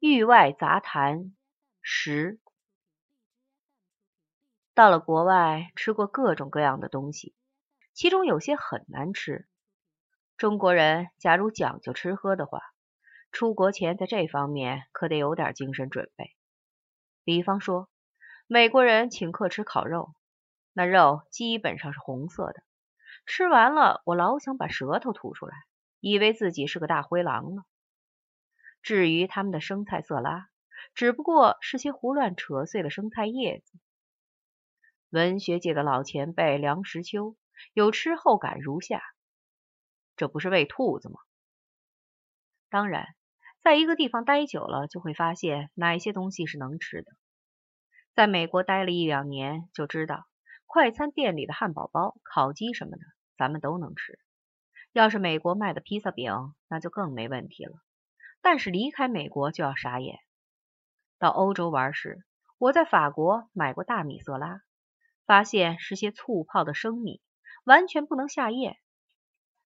域外杂谈十。到了国外，吃过各种各样的东西，其中有些很难吃。中国人假如讲究吃喝的话，出国前在这方面可得有点精神准备。比方说，美国人请客吃烤肉，那肉基本上是红色的，吃完了我老想把舌头吐出来，以为自己是个大灰狼呢。至于他们的生菜色拉，只不过是些胡乱扯碎的生菜叶子。文学界的老前辈梁实秋有吃后感如下：这不是喂兔子吗？当然，在一个地方待久了，就会发现哪些东西是能吃的。在美国待了一两年，就知道快餐店里的汉堡包、烤鸡什么的，咱们都能吃。要是美国卖的披萨饼，那就更没问题了。但是离开美国就要傻眼。到欧洲玩时，我在法国买过大米色拉，发现是些醋泡的生米，完全不能下咽。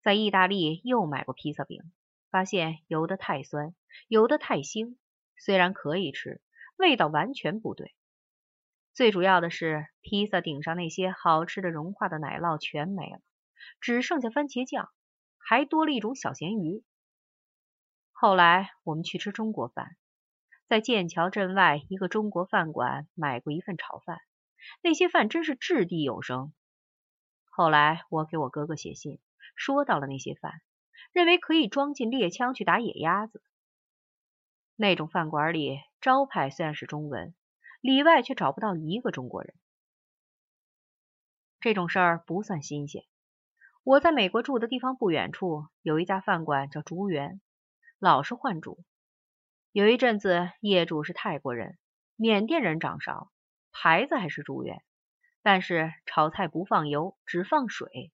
在意大利又买过披萨饼，发现有的太酸，有的太腥，虽然可以吃，味道完全不对。最主要的是，披萨顶上那些好吃的融化的奶酪全没了，只剩下番茄酱，还多了一种小咸鱼。后来我们去吃中国饭，在剑桥镇外一个中国饭馆买过一份炒饭，那些饭真是掷地有声。后来我给我哥哥写信，说到了那些饭，认为可以装进猎枪去打野鸭子。那种饭馆里招牌虽然是中文，里外却找不到一个中国人。这种事儿不算新鲜，我在美国住的地方不远处有一家饭馆叫竹园。老是换主，有一阵子业主是泰国人、缅甸人掌勺，牌子还是住院，但是炒菜不放油，只放水。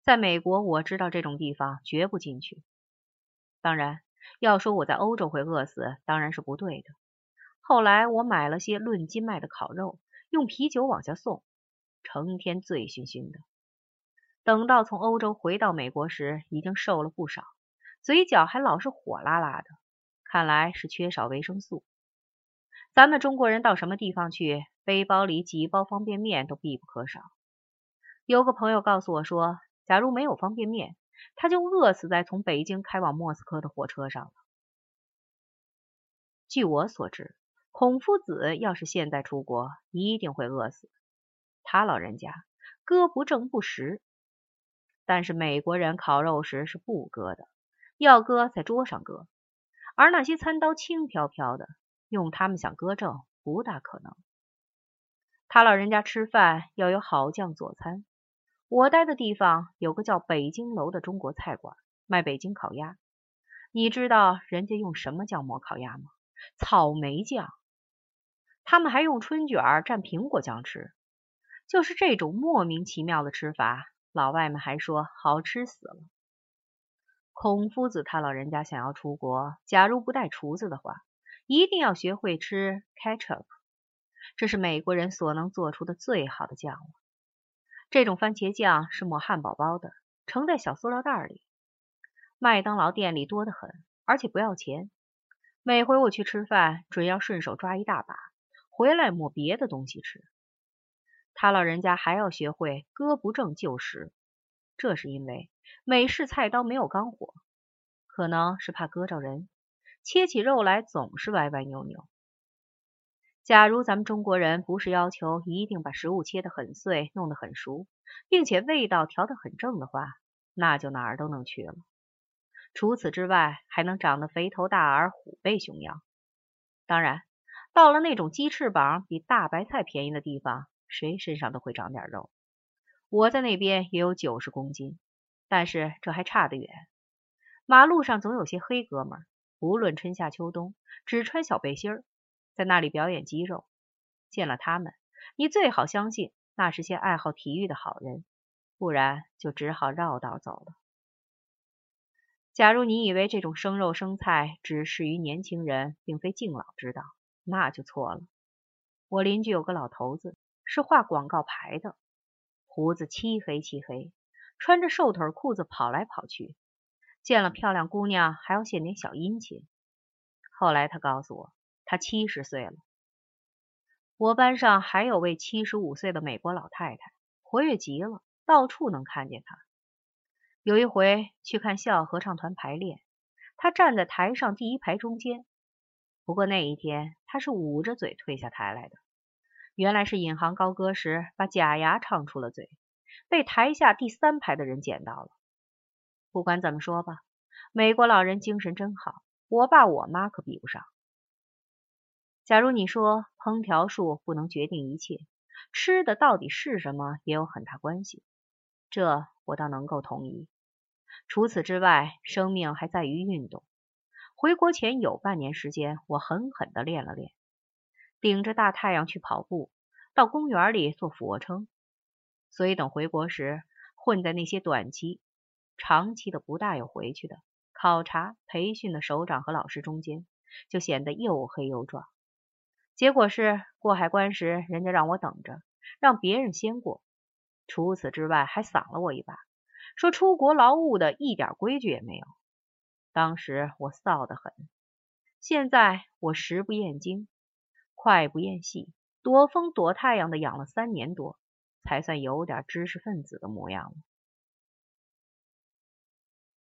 在美国，我知道这种地方绝不进去。当然，要说我在欧洲会饿死，当然是不对的。后来我买了些论斤卖的烤肉，用啤酒往下送，成天醉醺醺的。等到从欧洲回到美国时，已经瘦了不少。嘴角还老是火辣辣的，看来是缺少维生素。咱们中国人到什么地方去，背包里几包方便面都必不可少。有个朋友告诉我说，假如没有方便面，他就饿死在从北京开往莫斯科的火车上了。据我所知，孔夫子要是现在出国，一定会饿死。他老人家割不正不食，但是美国人烤肉时是不割的。要搁在桌上搁，而那些餐刀轻飘飘的，用他们想搁正不大可能。他老人家吃饭要有好酱佐餐。我待的地方有个叫北京楼的中国菜馆，卖北京烤鸭。你知道人家用什么酱抹烤鸭吗？草莓酱。他们还用春卷蘸苹果酱吃。就是这种莫名其妙的吃法，老外们还说好吃死了。孔夫子他老人家想要出国，假如不带厨子的话，一定要学会吃 ketchup，这是美国人所能做出的最好的酱了。这种番茄酱是抹汉堡包的，盛在小塑料袋里。麦当劳店里多得很，而且不要钱。每回我去吃饭，准要顺手抓一大把，回来抹别的东西吃。他老人家还要学会割不正就食，这是因为。美式菜刀没有钢火，可能是怕割着人，切起肉来总是歪歪扭扭。假如咱们中国人不是要求一定把食物切得很碎、弄得很熟，并且味道调得很正的话，那就哪儿都能去了。除此之外，还能长得肥头大耳、虎背熊腰。当然，到了那种鸡翅膀比大白菜便宜的地方，谁身上都会长点肉。我在那边也有九十公斤。但是这还差得远。马路上总有些黑哥们，无论春夏秋冬，只穿小背心儿，在那里表演肌肉。见了他们，你最好相信那是些爱好体育的好人，不然就只好绕道走了。假如你以为这种生肉生菜只适于年轻人，并非敬老之道，那就错了。我邻居有个老头子，是画广告牌的，胡子漆黑漆黑。穿着瘦腿裤子跑来跑去，见了漂亮姑娘还要献点小殷勤。后来他告诉我，他七十岁了。我班上还有位七十五岁的美国老太太，活跃极了，到处能看见她。有一回去看校合唱团排练，她站在台上第一排中间。不过那一天她是捂着嘴退下台来的，原来是引吭高歌时把假牙唱出了嘴，被台下第三排的人捡到了。不管怎么说吧，美国老人精神真好，我爸我妈可比不上。假如你说烹调术不能决定一切，吃的到底是什么也有很大关系，这我倒能够同意。除此之外，生命还在于运动。回国前有半年时间，我狠狠的练了练，顶着大太阳去跑步，到公园里做俯卧撑。所以等回国时，混在那些短期、长期的不大有回去的考察、培训的首长和老师中间，就显得又黑又壮。结果是过海关时，人家让我等着，让别人先过。除此之外，还赏了我一把，说出国劳务的一点规矩也没有。当时我臊得很。现在我食不厌精，快不厌细，躲风躲太阳的养了三年多，才算有点知识分子的模样了。